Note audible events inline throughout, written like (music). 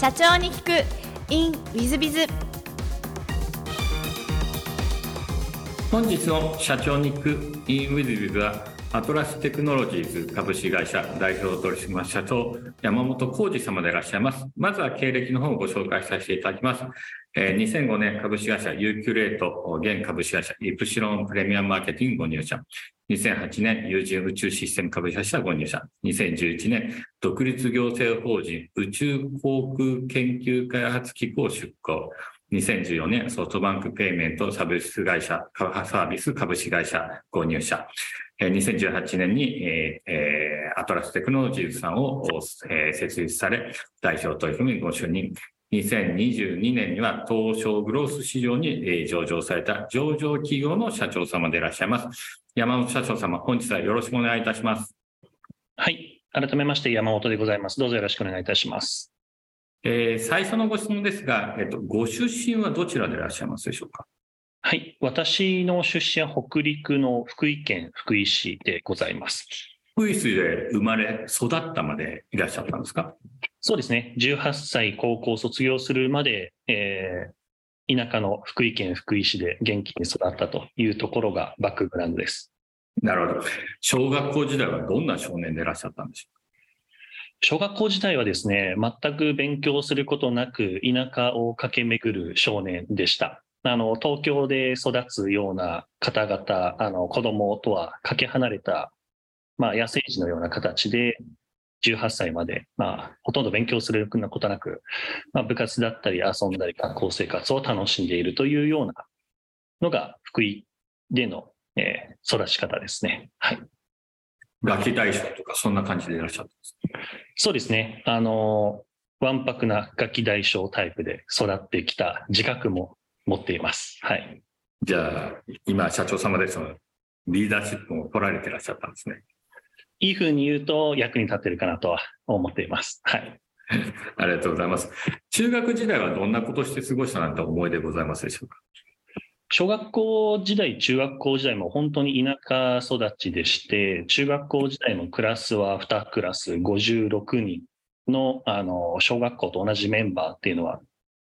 社長に聞く。In ウィズビズ本日の社長に聞く。In ウィズビズはアトラステクノロジーズ株式会社代表取締社長山本浩二様でいらっしゃいます。まずは経歴の方をご紹介させていただきます。2005年株式会社ユーキュレート現株式会社イプシロンプレミアムマーケティングご入社。2008年、有人宇宙システム株式会社ご入社。2011年、独立行政法人宇宙航空研究開発機構出向。2014年、ソフトバンクペイメントサービス会社、サービス株式会社ご入社。2018年に、えー、アトラステクノロジーズさんを、えー、設立され、代表取締ご就任。2022年には東証グロース市場に上場された上場企業の社長様でいらっしゃいます。山本社長様、本日はよろしくお願いいたします。はい。改めまして山本でございます。どうぞよろしくお願いいたします。えー、最初のご質問ですが、えっと、ご出身はどちらでいらっしゃいますでしょうか？はい。私の出身は北陸の福井県福井市でございます。福井市で生まれ、育ったまでいらっしゃったんですか？そうですね。18歳高校卒業するまで、えー、田舎の福井県福井市で元気に育ったというところがバックグラウンドです。なるほど。小学校時代はどんな少年でいらっしゃったんでしょうか？小学校時代はですね、全く勉強することなく田舎を駆け巡る少年でした。あの、東京で育つような方々、あの、子供とはかけ離れた、まあ、野生児のような形で、18歳まで、まあ、ほとんど勉強することなく、まあ、部活だったり遊んだり学校生活を楽しんでいるというようなのが福井での、えー、育ち方ですね。はい。ガキ大将とかそんな感じでいらっしゃったんですそうですね。あの、わんぱくなガキ大将タイプで育ってきた自覚も持っています。はい。じゃあ、今、社長様でそのリーダーシップを取られていらっしゃったんですね。いいふうに言うと役に立ってるかなとは思っています。はい。(laughs) ありがとうございます。中学時代はどんなことして過ごしたなんて思いでございますでしょうか？小学校時代、中学校時代も本当に田舎育ちでして、中学校時代のクラスは2クラス56人のあの小学校と同じメンバーっていうのは、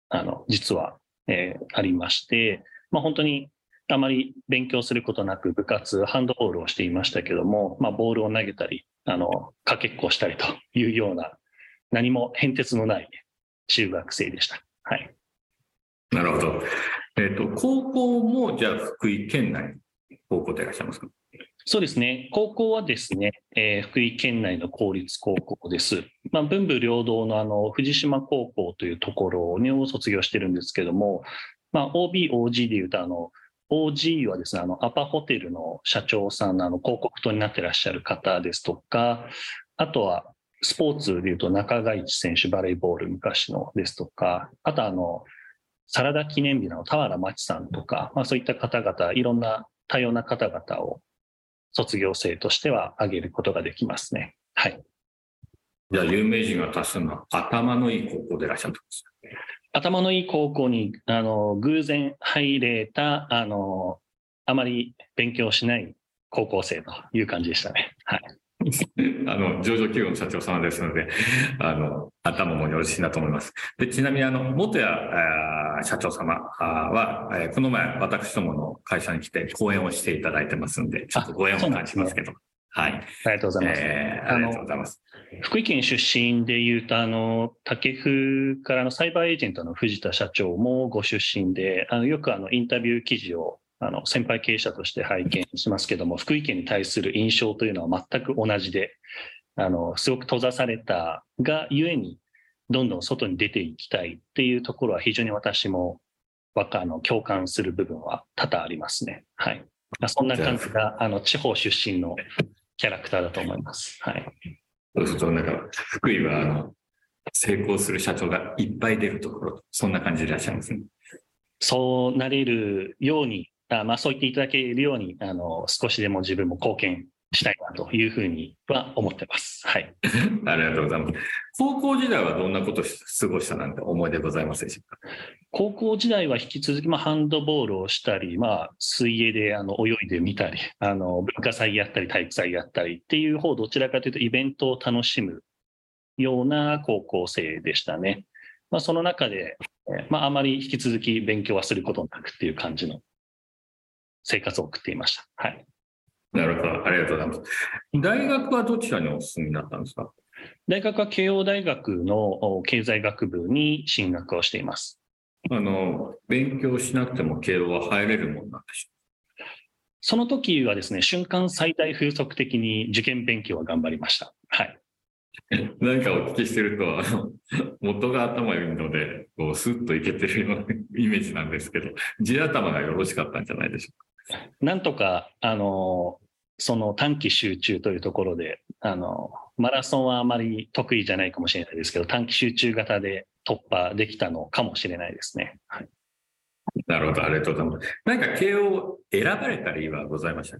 あの実は、えー、ありまして、まあ、本当にあまり勉強することなく部活、ハンドボールをしていましたけども、まあ、ボールを投げたり、あの、かけっこしたりというような、何も変哲のない中学生でした。はい。なるほど。えっ、ー、と、高校もじゃあ福井県内、高校でいらっしゃいますか？そうですね。高校はですね、えー、福井県内の公立高校です。まあ、文武両道のあの、藤島高校というところを卒業してるんですけども、まあ、OB、OG でいうと、あの、OG はですね、あの、アパホテルの社長さんの、あの、広告塔になってらっしゃる方ですとか、あとは、スポーツでいうと中川一選手、バレーボール昔のですとか、あとあの、サラダ記念日の田原町さんとか、まあそういった方々、いろんな多様な方々を卒業生としては挙げることができますね。はい。じゃあ、有名人が多数の頭のいい高校でいらっしゃるんです頭のいい高校に、あの、偶然入れた、あの、あまり勉強しない高校生という感じでしたね。はい。(laughs) あの、上場企業の社長様ですので、あの、頭もよろしいなと思います。で、ちなみに、あの、元谷社長様は、えこの前、私どもの会社に来て講演をしていただいてますんで、ちょっとご縁を感じますけど。はい。ありがとうございます。えー、ありがとうございます。福井県出身でいうと、あの、竹風からのサイバーエージェントの藤田社長もご出身で、あの、よくあの、インタビュー記事を、あの、先輩経営者として拝見しますけども、福井県に対する印象というのは全く同じで、あの、すごく閉ざされたがゆえに、どんどん外に出ていきたいっていうところは非常に私も、あの、共感する部分は多々ありますね。はい。そんな感じが、あの、地方出身のキャラクターだと思います。はい。そうすると、なんか、福井は、あの、成功する社長がいっぱい出るところ、そんな感じでいらっしゃいますね。そうなれるように、あまあ、そう言っていただけるように、あの、少しでも自分も貢献したいなというふうには思ってます。はい。(laughs) ありがとうございます。高校時代はどんなことを過ごしたなんて思い出ございますでしょうか？高校時代は引き続き、まあ、ハンドボールをしたり、まあ、水泳であの泳いでみたり、あの、文化祭やったり、体育祭やったりっていう方、どちらかというとイベントを楽しむような高校生でしたね。まあ、その中で、えーまあ、あまり引き続き勉強はすることなくっていう感じの生活を送っていました。はい。なるほど。ありがとうございます。大学はどちらにお進みになったんですか？大学は慶応大学のお経済学部に進学をしています。あの、勉強しなくても慶応は入れるもんなんでしょその時はですね、瞬間最大風速的に受験勉強は頑張りました。はい。う (laughs) 何かお聞きしてると、あの、(laughs) 元が頭良いので、こう、スッといけてるようなイメージなんですけど、地頭がよろしかったんじゃないでしょなんとか、あの、その短期集中というところで、あの、マラソンはあまり得意じゃないかもしれないですけど、短期集中型で突破できたのかもしれないですね。はい。なるほど。ありがとうございます。何か慶応選ばれた理由はございました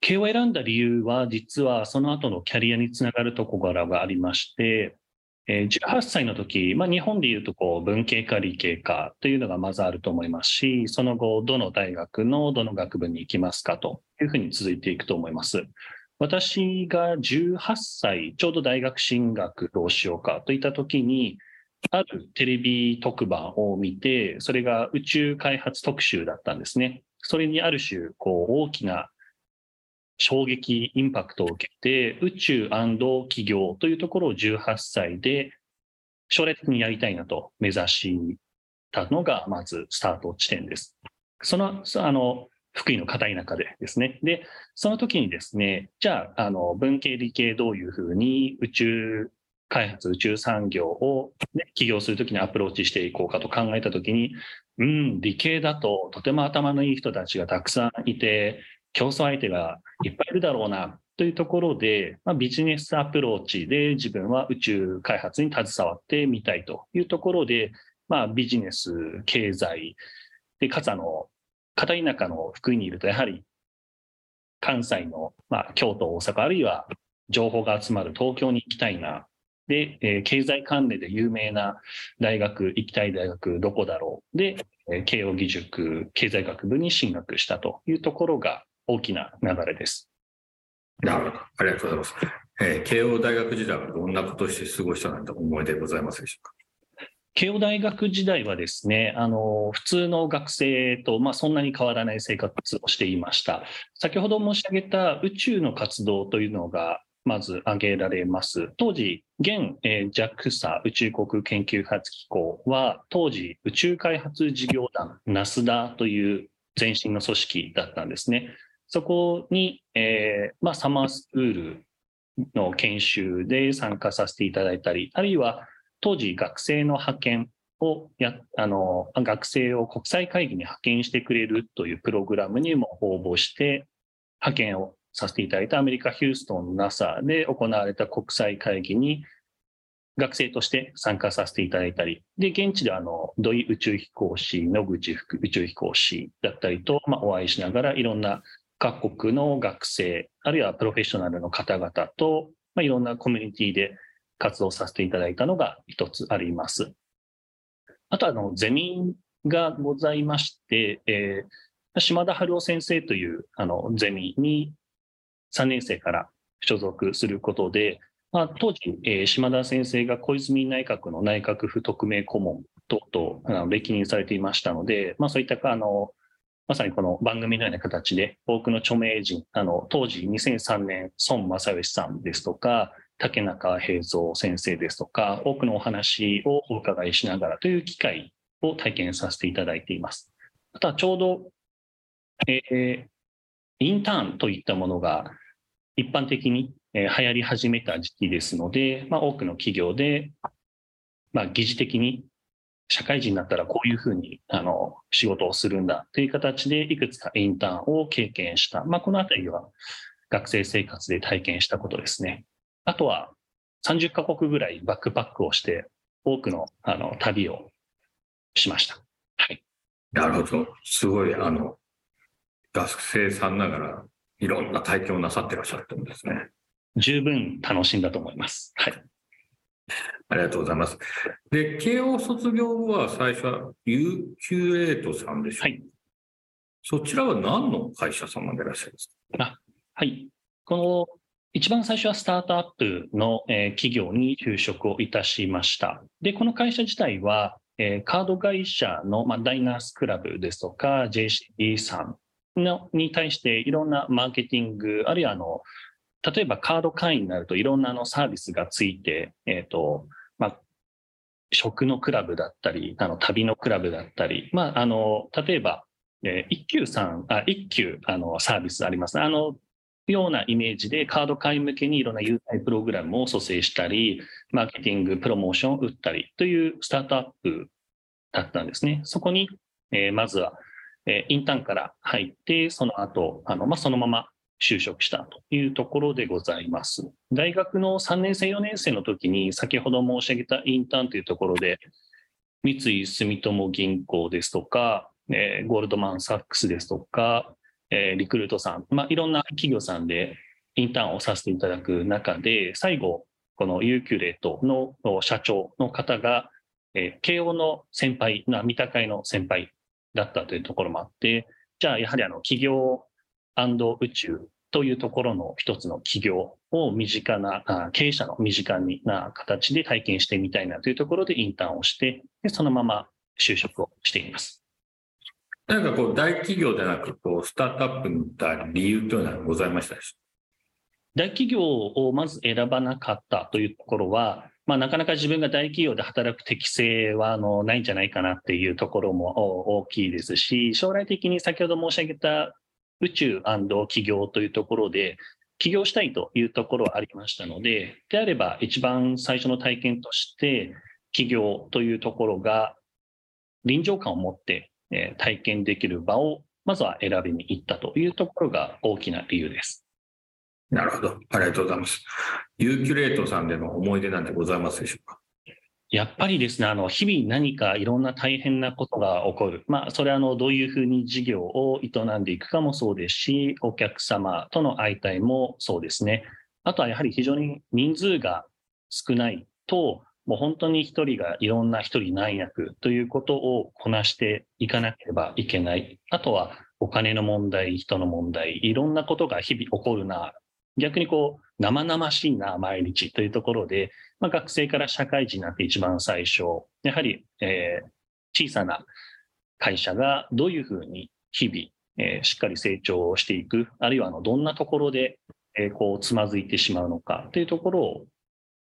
慶応を選んだ理由は、実はその後のキャリアにつながるところがありまして、えー18歳の時、まあ、日本でいうとこう文系か理系かというのがまずあると思いますし、その後、どの大学のどの学部に行きますかというふうに続いていくと思います。私が18歳、ちょうど大学進学どうしようかといった時に、あるテレビ特番を見て、それが宇宙開発特集だったんですね。それにある種、こう、大きな衝撃、インパクトを受けて、宇宙企業というところを18歳で将来的にやりたいなと目指したのが、まずスタート地点です。その、あの、福井の片田舎でですね。で、その時にですね、じゃあ、あの、文系理系どういうふうに宇宙開発、宇宙産業を、ね、起業するときにアプローチしていこうかと考えたときに、うん、理系だととても頭のいい人たちがたくさんいて、競争相手がいっぱいいるだろうなというところで、まあ、ビジネスアプローチで自分は宇宙開発に携わってみたいというところで、まあ、ビジネス、経済、で、かつあの、片田舎の福井にいると、やはり関西の、まあ、京都、大阪、あるいは情報が集まる東京に行きたいな。で、えー経済関連で有名な大学、行きたい大学どこだろう。で、えー慶應義塾経済学部に進学したというところが大きな流れです。なるほど。ありがとうございます。えー慶応大学時代はどんなことをして過ごしたなんて思い出ございますでしょうか？慶応大学時代はですね、あの、普通の学生と、まあ、そんなに変わらない生活をしていました。先ほど申し上げた宇宙の活動というのが、まず挙げられます。当時、現、えー JAXA 宇宙航空研究開発機構は、当時宇宙開発事業団 NASDA という前身の組織だったんですね。そこに、えーまあ、サマースクールの研修で参加させていただいたり、あるいは当時学生の派遣をや、あの、学生を国際会議に派遣してくれるというプログラムにも応募して、派遣をさせていただいたアメリカ・ヒューストンの NASA で行われた国際会議に学生として参加させていただいたり、で、現地であの、土井宇宙飛行士、野口副宇宙飛行士だったりと、まあ、お会いしながらいろんな各国の学生、あるいはプロフェッショナルの方々と、まあ、いろんなコミュニティで活動させていただいたのが一つあります。あとあの、ゼミがございまして、えー島田春夫先生というあのゼミに3年生から所属することで、まあ、当時、えー島田先生が小泉内閣の内閣府特命顧問等々あの歴任されていましたので、まあ、そういったあのまさにこの番組のような形で多くの著名人、あの当時2003年孫正義さんですとか、竹中平蔵先生ですとか、多くのお話をお伺いしながらという機会を体験させていただいています。あとはちょうど、えーインターンといったものが一般的に流行り始めた時期ですので、まあ、多くの企業で、まあ、疑似的に社会人になったらこういうふうにあの仕事をするんだという形でいくつかインターンを経験した。まあ、このあたりは学生生活で体験したことですね。あとは30カ国ぐらいバックパックをして多くのあの旅をしました。はい。なるほど。すごい、あの、学生さんながら、いろんな体験をなさってらっしゃるんですね。十分楽しんだと思います。はい。ありがとうございます。で、慶応卒業後は最初は UQ8 さんでしょはい。そちらは何の会社様でいらっしゃいますか？はい。この一番最初はスタートアップの、えー企業に就職をいたしました。で、この会社自体は、えーカード会社の、まあ、ダイナースクラブですとか、JCB さんのに対していろんなマーケティング、あるいはあの、例えばカード会員になるといろんなあのサービスがついて、えっ、と、まあ、食のクラブだったり、あの、旅のクラブだったり、まあ、あの、例えば、えー一休さん、あ、一休、あの、サービスあります。あの、ようなイメージでカード会員向けにいろんな優待プログラムを蘇生したり、マーケティング、プロモーションを打ったりというスタートアップだったんですね。そこに、えーまずは、えーインターンから入って、その後、あの、まあ、そのまま就職したというところでございます。大学の3年生、4年生の時に、先ほど申し上げたインターンというところで、三井住友銀行ですとか、えーゴールドマン・サックスですとか、えーリクルートさん、まあ、いろんな企業さんでインターンをさせていただく中で、最後、このユーキュレートの社長の方が、えー慶応の先輩、三鷹会の先輩だったというところもあって、じゃあやはりあの企業宇宙というところの一つの企業を身近な、あ経営者の身近な形で体験してみたいなというところでインターンをして、でそのまま就職をしています。なんかこう、大企業でなく、こう、スタートアップに行った理由というのはございました大企業をまず選ばなかったというところは、まあ、なかなか自分が大企業で働く適性はあのないんじゃないかなっていうところもお大きいですし、将来的に先ほど申し上げた宇宙企業というところで、起業したいというところはありましたので、であれば一番最初の体験として、起業というところが臨場感を持って体験できる場をまずは選びに行ったというところが大きな理由です。なるほど。ありがとうございます。ユーキュレートさんでの思い出なんてございますでしょうか？やっぱりですね、あの、日々何かいろんな大変なことが起こる。まあ、それはあの、どういうふうに事業を営んでいくかもそうですし、お客様との相対もそうですね。あとはやはり非常に人数が少ないと、もう本当に一人がいろんな一人何役ということをこなしていかなければいけない。あとはお金の問題、人の問題、いろんなことが日々起こるな。逆にこう、生々しいな、毎日というところで、まあ、学生から社会人になって一番最初、やはり、えー小さな会社がどういうふうに日々、えーしっかり成長していく、あるいはあのどんなところで、えーこうつまずいてしまうのかというところを、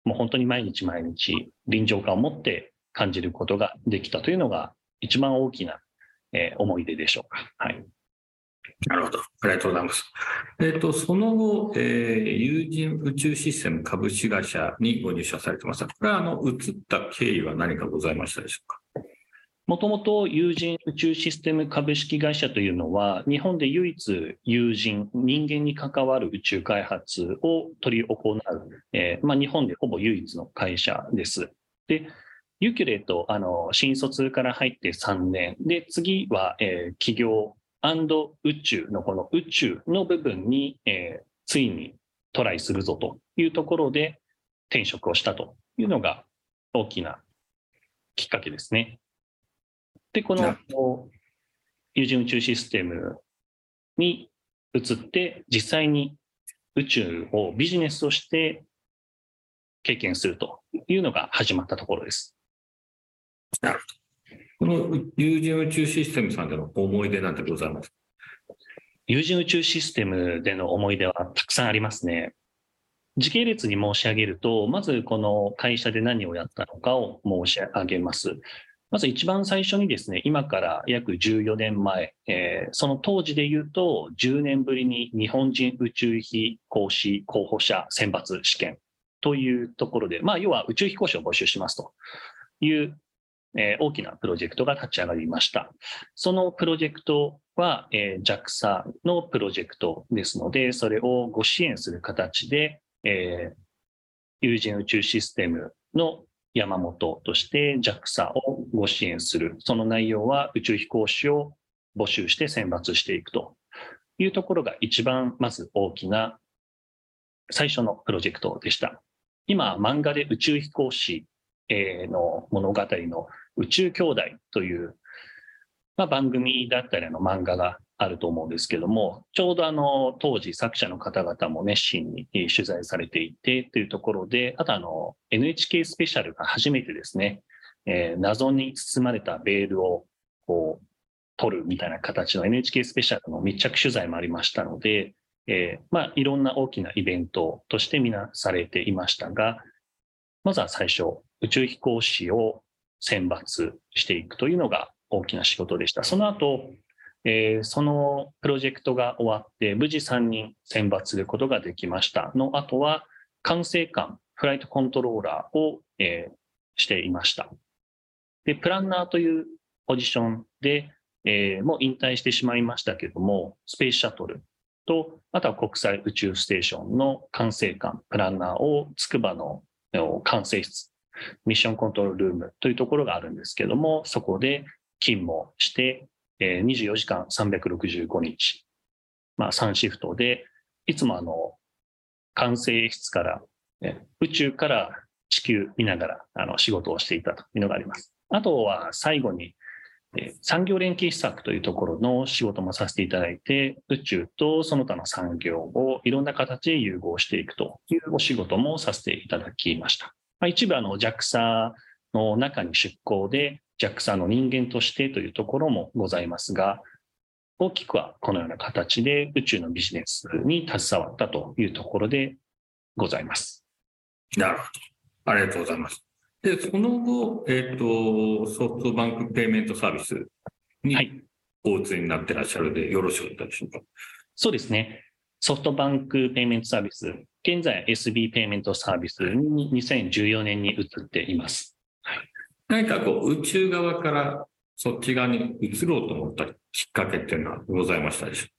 もう本当に毎日毎日臨場感を持って感じることができたというのが一番大きな、えー思い出でしょうか。はい。なるほど。ありがとうございます。えっ、と、その後、えー、有人宇宙システム株式会社にご入社されてます。これは、あの、移った経緯は何かございましたでしょうか？もともと有人宇宙システム株式会社というのは、日本で唯一有人、人間に関わる宇宙開発を取り行う、えーまあ、日本でほぼ唯一の会社です。で、ユキュレート、あの、新卒から入って3年。で、次は、えー企業宇宙のこの宇宙の部分に、えーついにトライするぞというところで転職をしたというのが大きなきっかけですね。で、こなの有人宇宙システムに移って、実際に宇宙をビジネスとして経験するというのが始まったところです。この有人宇宙システムさんでの思い出なんてございますか？有人宇宙システムでの思い出はたくさんありますね。時系列に申し上げると、まずこの会社で何をやったのかを申し上げます。まず一番最初にですね、今から約14年前、えーその当時で言うと、10年ぶりに日本人宇宙飛行士候補者選抜試験というところで、まあ、要は宇宙飛行士を募集しますという、え大きなプロジェクトが立ち上がりました。そのプロジェクトは、えー JAXA のプロジェクトですので、それをご支援する形で、え有人宇宙システムの山本として JAXA をご支援する。その内容は宇宙飛行士を募集して選抜していくというところが一番まず大きな最初のプロジェクトでした。今、漫画で宇宙飛行士の物語の宇宙兄弟という、まあ、番組だったりの漫画があると思うんですけども、ちょうどあの、当時作者の方々も熱心に取材されていてというところで、あとあの、NHK スペシャルが初めてですね、えー、謎に包まれたベールをこう、取るみたいな形の NHK スペシャルの密着取材もありましたので、えー、まあ、いろんな大きなイベントとしてみなされていましたが、まずは最初、宇宙飛行士を選抜していくというのが大きな仕事でした。その後、えー、そのプロジェクトが終わって、無事3人選抜することができましたの後は、管制官、フライトコントローラーを、えー、していました。で、プランナーというポジションで、えー、もう引退してしまいましたけども、スペースシャトルと、あとは国際宇宙ステーションの管制官、プランナーを筑波の管制室、ミッションコントロールルームというところがあるんですけども、そこで勤務をして、24時間365日、まあ3シフトで、いつもあの、管制室から、宇宙から地球見ながらあの仕事をしていたというのがあります。あとは最後に産業連携施策というところの仕事もさせていただいて、宇宙とその他の産業をいろんな形で融合していくというお仕事もさせていただきました。まあ、一部あの JAXA の中に出向で JAXA の人間としてというところもございますが、大きくはこのような形で宇宙のビジネスに携わったというところでございます。なるほど。ありがとうございます。で、その後、えっ、ー、と、ソフトバンクペイメントサービスにお移りになってらっしゃるで、よろしかったでしょうか？そうですね。ソフトバンクペイメントサービス、現在 SB ペイメントサービスに2014年に移っています。はい、何かこう、宇宙側からそっち側に移ろうと思ったきっかけっていうのはございましたでしょう？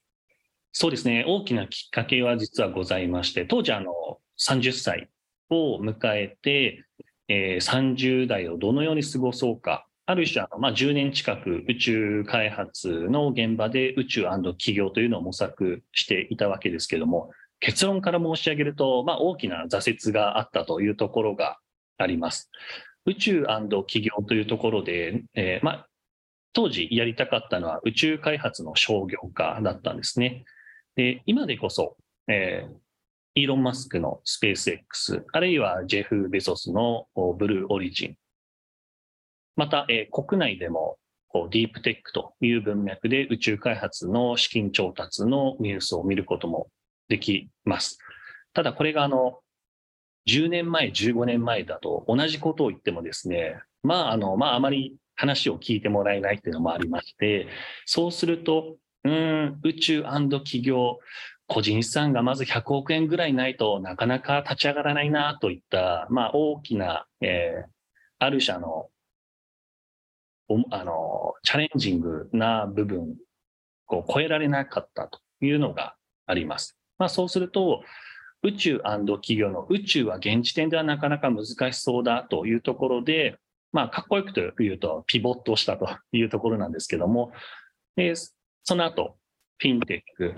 そうですね。大きなきっかけは実はございまして、当時あの30歳を迎えて、えー、30代をどのように過ごそうか、ある種あの、まあ、10年近く宇宙開発の現場で宇宙企業というのを模索していたわけですけども、結論から申し上げると、まあ、大きな挫折があったというところがあります。宇宙企業というところで、えー、まあ、当時やりたかったのは宇宙開発の商業化だったんですね。で今でこそ、えー、イーロン・マスクのスペース X、あるいはジェフ・ベソスのブルーオリジン、また、えー、国内でもディープテックという文脈で宇宙開発の資金調達のニュースを見ることもできます。ただこれがあの、10年前、15年前だと同じことを言ってもですね、まああの、まああまり話を聞いてもらえないっていうのもありまして、そうすると、うん、宇宙企業、個人資産がまず100億円ぐらいないとなかなか立ち上がらないなといった、まあ、大きな、えー、ある種のあのチャレンジングな部分を超えられなかったというのがあります。まあ、そうすると宇宙企業の宇宙は現時点ではなかなか難しそうだというところで、まあ、かっこよくと言うとピボットしたというところなんですけども、でその後、フィンテック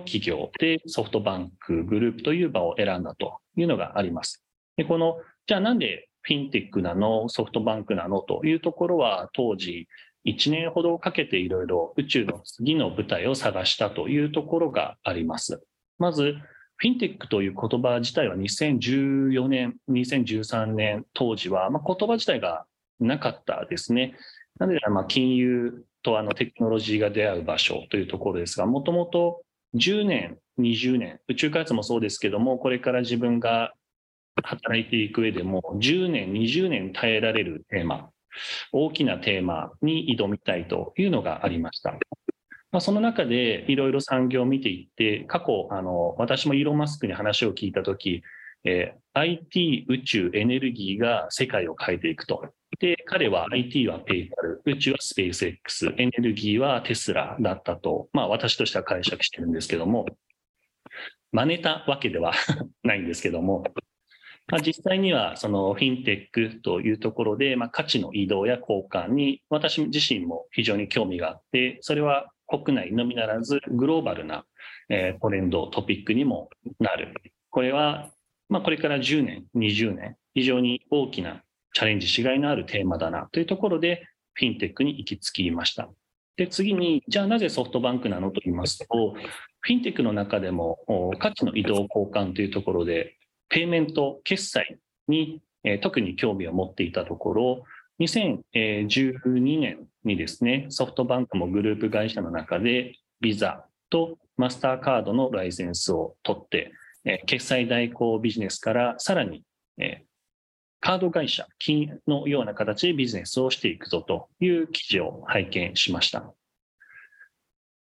企業でソフトバンクグループという場を選んだというのがあります。でこのじゃあなんでフィンテックなの、ソフトバンクなのというところは当時1年ほどかけていろいろ宇宙の次の舞台を探したというところがあります。まず、フィンテックという言葉自体は2014年、2013年当時は、まあ、言葉自体がなかったですね。なので、まあ、金融とあのテクノロジーが出会う場所というところですが、もともと10年、20年、宇宙開発もそうですけども、これから自分が働いていく上でも、10年、20年耐えられるテーマ、大きなテーマに挑みたいというのがありました。まあ、その中でいろいろ産業を見ていって、過去、あの、私もイーロン・マスクに話を聞いたとき、えー、IT、宇宙、エネルギーが世界を変えていくと。で、彼は IT はペイパル、宇宙はスペース X、エネルギーはテスラだったと、まあ私としては解釈してるんですけども、真似たわけでは (laughs) ないんですけども、まあ、実際にはそのフィンテックというところで、まあ、価値の移動や交換に私自身も非常に興味があって、それは国内のみならずグローバルなトレンド、トピックにもなる。これはま、これから10年、20年、非常に大きなチャレンジしがいのあるテーマだなというところで、フィンテックに行き着きました。で、次に、じゃあなぜソフトバンクなのと言いますと、フィンテックの中でも価値の移動交換というところで、ペイメント、決済に特に興味を持っていたところ、2012年にですね、ソフトバンクもグループ会社の中で、ビザとマスターカードのライセンスを取って、決済代行ビジネスからさらにカード会社、金のような形でビジネスをしていくぞという記事を拝見しました。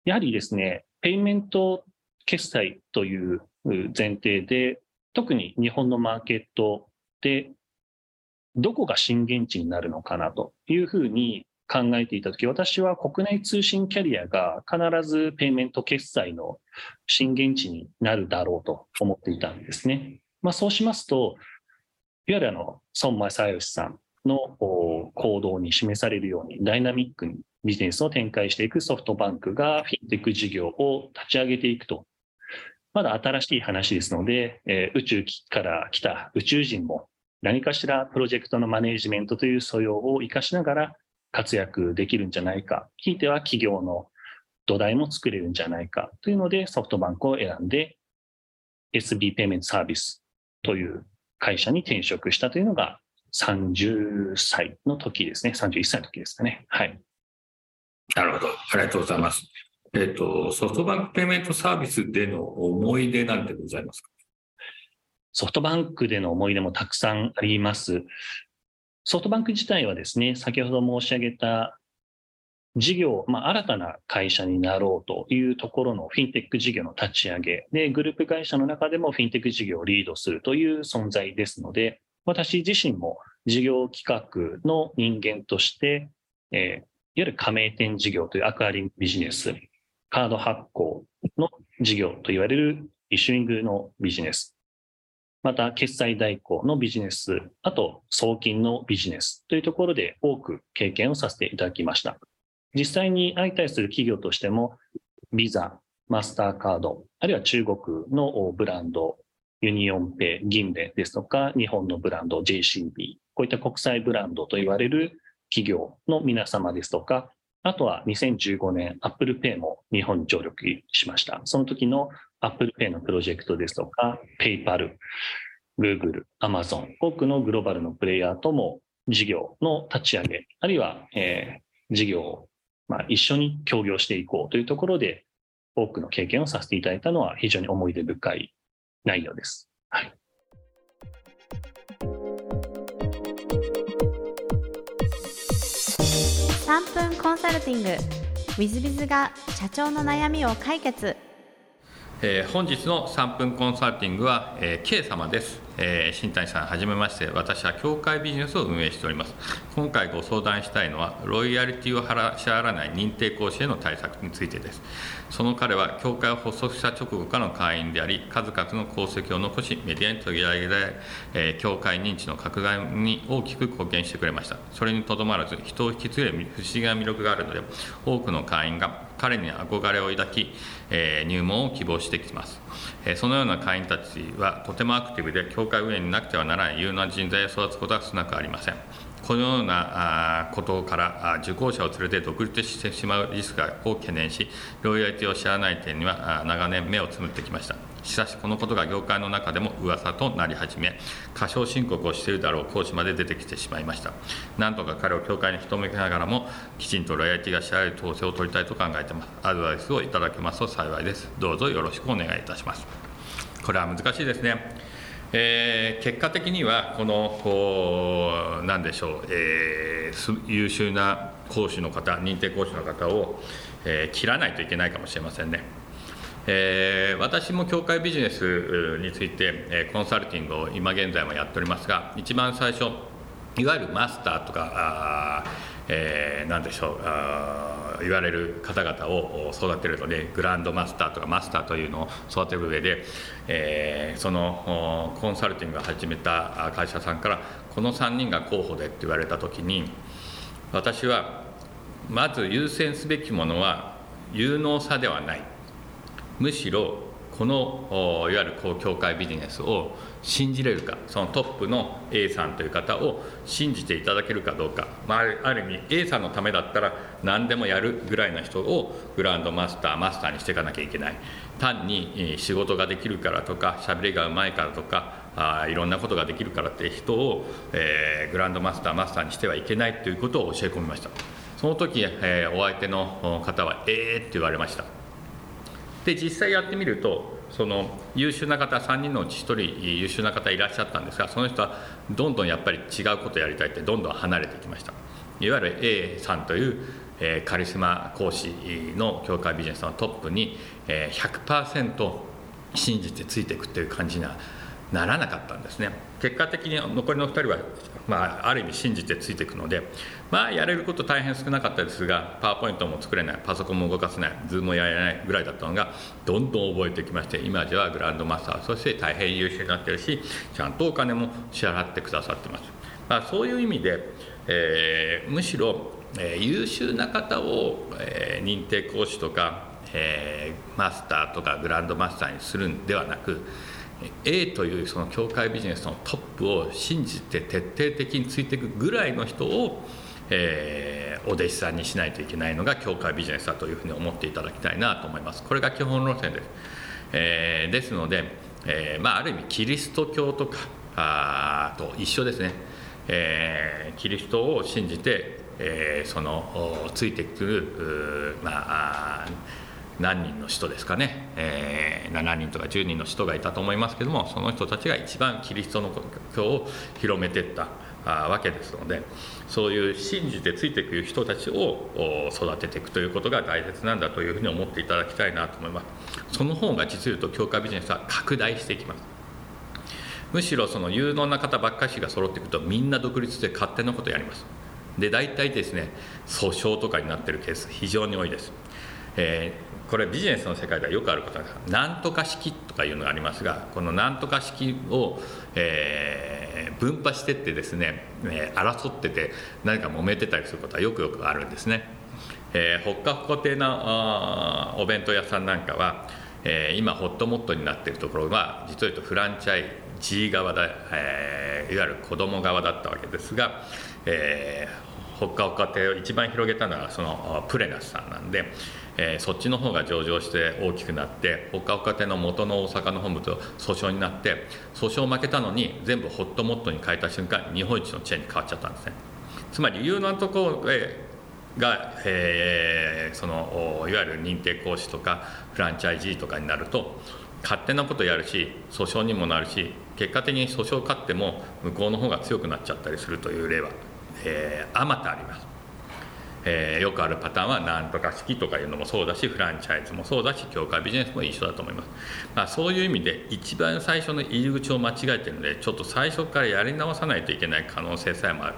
やはりですね、ペイメント決済という前提で、特に日本のマーケットでどこが震源地になるのかなというふうに考えていたとき、私は国内通信キャリアが必ずペイメント決済の震源地になるだろうと思っていたんですね。まあ、そうしますと、いわゆるあの孫正義さんの行動に示されるようにダイナミックにビジネスを展開していくソフトバンクがフィンテック事業を立ち上げていくと。まだ新しい話ですので、えー、宇宙から来た宇宙人も何かしらプロジェクトのマネージメントという素養を活かしながら活躍できるんじゃないか。ひいては企業の土台も作れるんじゃないかというのでソフトバンクを選んで SB ペイメントサービスという会社に転職したというのが30歳の時ですね。31歳の時ですかね。はい。なるほど。ありがとうございます。えっ、と、ソフトバンクペイメントサービスでの思い出なんてございますか？ソフトバンクでの思い出もたくさんあります。ソフトバンク自体はですね、先ほど申し上げた事業、まあ、新たな会社になろうというところのフィンテック事業の立ち上げで、グループ会社の中でもフィンテック事業をリードするという存在ですので、私自身も事業企画の人間として、えー、いわゆる加盟店事業というアクアリングビジネス、カード発行の事業と言われるイシュイングのビジネス、また決済代行のビジネス、あと送金のビジネスというところで多く経験をさせていただきました。実際に相対する企業としても、ビザ、マスターカード、あるいは中国のブランド、ユニオンペイ、銀聯ですとか、日本のブランド JCB、こういった国際ブランドと言われる企業の皆様ですとか、あとは2015年、アップルペイも日本に上陸しました。その時のアップルペイのプロジェクトですとか、ペイパル、Google、Amazon、多くのグローバルのプレイヤーとも事業の立ち上げ、あるいは、えー、事業をまあ、一緒に協業していこうというところで、多くの経験をさせていただいたのは非常に思い出深い内容です。コンサルティング。w i z b i z が社長の悩みを解決。えー、本日の3分コンサルティングは、えー、K 様です、えー、新谷さんはじめまして私は協会ビジネスを運営しております。今回ご相談したいのはロイヤリティを払支払わない認定講師への対策についてです。その彼は協会を発足した直後からの会員であり数々の功績を残しメディアに取り上げられ、えー、協会認知の拡大に大きく貢献してくれました。それにとどまらず人を引き継ぐ不思議な魅力があるので多くの会員が彼に憧れを抱き、えー、入門を希望してきます、えー、そのような会員たちはとてもアクティブで教会運営になくてはならない有能な人材を育つことは少なくありません。このようなことから受講者を連れて独立してしまうリスクを懸念しロイヤリティを知らない点には長年目をつむってきました。しかしこのことが業界の中でも噂となり始め過少申告をしているだろう講師まで出てきてしまいました。なんとか彼を教会に人めながらもきちんとロイヤリティが知られる統制を取りたいと考えています。アドバイスをいただけますと幸いです。どうぞよろしくお願いいたします。これは難しいですね。えー、結果的にはこのこう何でしょう、えー、優秀な講師の方認定講師の方を、えー、切らないといけないかもしれませんね。えー、私も協会ビジネスについて、え、コンサルティングを今現在もやっておりますが一番最初いわゆるマスターとかあ、えー、何でしょうあ言われる方々を育てるのでグランドマスターとかマスターというのを育てる上で、えー、そのコンサルティングを始めた会社さんからこの3人が候補でって言われた時に私はまず優先すべきものは有能さではない。むしろこのいわゆる公共会ビジネスを信じれるかそのトップの A さんという方を信じていただけるかどうか、まあ、ある意味 A さんのためだったら何でもやるぐらいの人をグランドマスターマスターにしていかなきゃいけない。単に仕事ができるからとか喋りがうまいからとかあいろんなことができるからって人を、えー、グランドマスターマスターにしてはいけないということを教え込みました。その時、えー、お相手の方は「ええー」って言われました。で実際やってみるとその優秀な方3人のうち1人優秀な方いらっしゃったんですがその人はどんどんやっぱり違うことをやりたいってどんどん離れていきました。いわゆる A さんという、え、カリスマ講師の教会ビジネスのトップに、え、100%信じてついていくっていう感じにはならなかったんですね。結果的に残りの2人は、まあ、ある意味信じてついていくので、まあ、やれること大変少なかったですがパワーポイントも作れないパソコンも動かせないズームもやれないぐらいだったのがどんどん覚えてきまして今ではグランドマスターそして大変優秀になってるしちゃんとお金も支払ってくださってます、まあ、そういう意味で、えー、むしろ、えー、優秀な方を、えー、認定講師とか、えマスターとかグランドマスターにするんではなく A というその教会ビジネスのトップを信じて徹底的についていくぐらいの人を、えー、お弟子さんにしないといけないのが教会ビジネスだというふうに思っていただきたいなと思います。これが基本路線です、えー、ですので、えー、まあ、ある意味キリスト教とかあと一緒ですね、えキリストを信じて、えそのついてくるまあ何人の人ですかね、えー、7人とか10人の人がいたと思いますけどもその人たちが一番キリストの教を広めていったわけですのでそういう信じてついていく人たちを育てていくということが大切なんだというふうに思っていただきたいなと思います。その方が実を言うと教会ビジネスは拡大していきます。むしろその有能な方ばっかりが揃っていくとみんな独立で勝手なことをやります。で大体ですね訴訟とかになってるケース非常に多いです、えーこれビジネスの世界ではよくあることなんですなんとか式とかいうのがありますがこのなんとか式を、えー、分派してってですね、えー、争ってて何か揉めてたりすることはよくよくあるんですね、えー、ほっかほか亭のお弁当屋さんなんかは、えー、今ホットモットになっているところは実を言うとフランチャイジー側だ、えー、いわゆる子供側だったわけですが、えー、ほっかほか亭を一番広げたのはそのプレナスさんなんでえー、そっちの方が上場して大きくなってほかほか店の元の大阪の本部と訴訟になって訴訟負けたのに全部ホットモットに変えた瞬間日本一のチェーンに変わっちゃったんですね。つまり有能なところが、えー、そのいわゆる認定講師とかフランチャイジーとかになると勝手なことやるし訴訟にもなるし結果的に訴訟勝っても向こうの方が強くなっちゃったりするという例はあまたあります。えー、よくあるパターンはなんとか式とかいうのもそうだしフランチャイズもそうだし協会ビジネスも一緒だと思います、まあ、そういう意味で一番最初の入り口を間違えてるのでちょっと最初からやり直さないといけない可能性さえもある。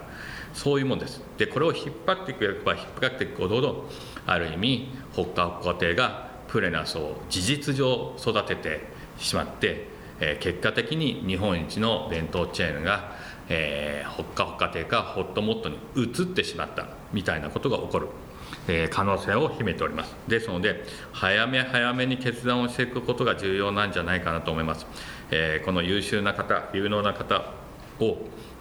そういうもんです。でこれを引っ張っていくば引っ張っていくほどある意味ほっかほか亭がプレナスを事実上育ててしまって、えー、結果的に日本一の弁当チェーンがえー、ほっかほか亭かホットモットに移ってしまったみたいなことが起こる、えー、可能性を秘めております。ですので早め早めに決断をしていくことが重要なんじゃないかなと思います、えー、この優秀な方有能な方を、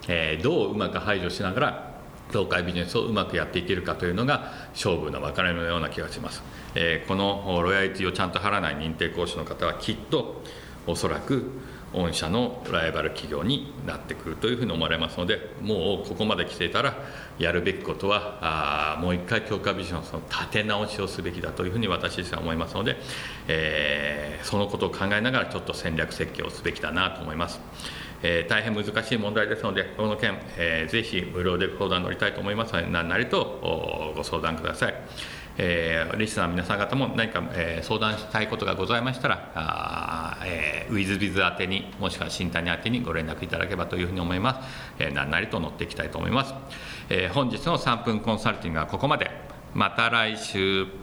えどううまく排除しながら業界ビジネスをうまくやっていけるかというのが勝負の分かれ目のような気がします、えこのロイヤリティをちゃんと払わない認定講師の方はきっとおそらく御社のライバル企業になってくるというふうに思われますのでもうここまで来ていたらやるべきことはあもう一回強化ビジネスの立て直しをすべきだというふうに私自身は思いますので、えー、そのことを考えながらちょっと戦略設計をすべきだなと思います。えー、大変難しい問題ですので、この件、えー、ぜひ無料で相談乗りたいと思いますので、何なりとご相談ください。えー、リスナーの皆さん方も何か、えー、相談したいことがございましたら、あえー、ウィズビズ宛てに、もしくは新谷宛てにご連絡いただければというふうに思います。えー、何なりと乗っていきたいと思います。えー、本日の3分コンサルティングはここまで。また来週。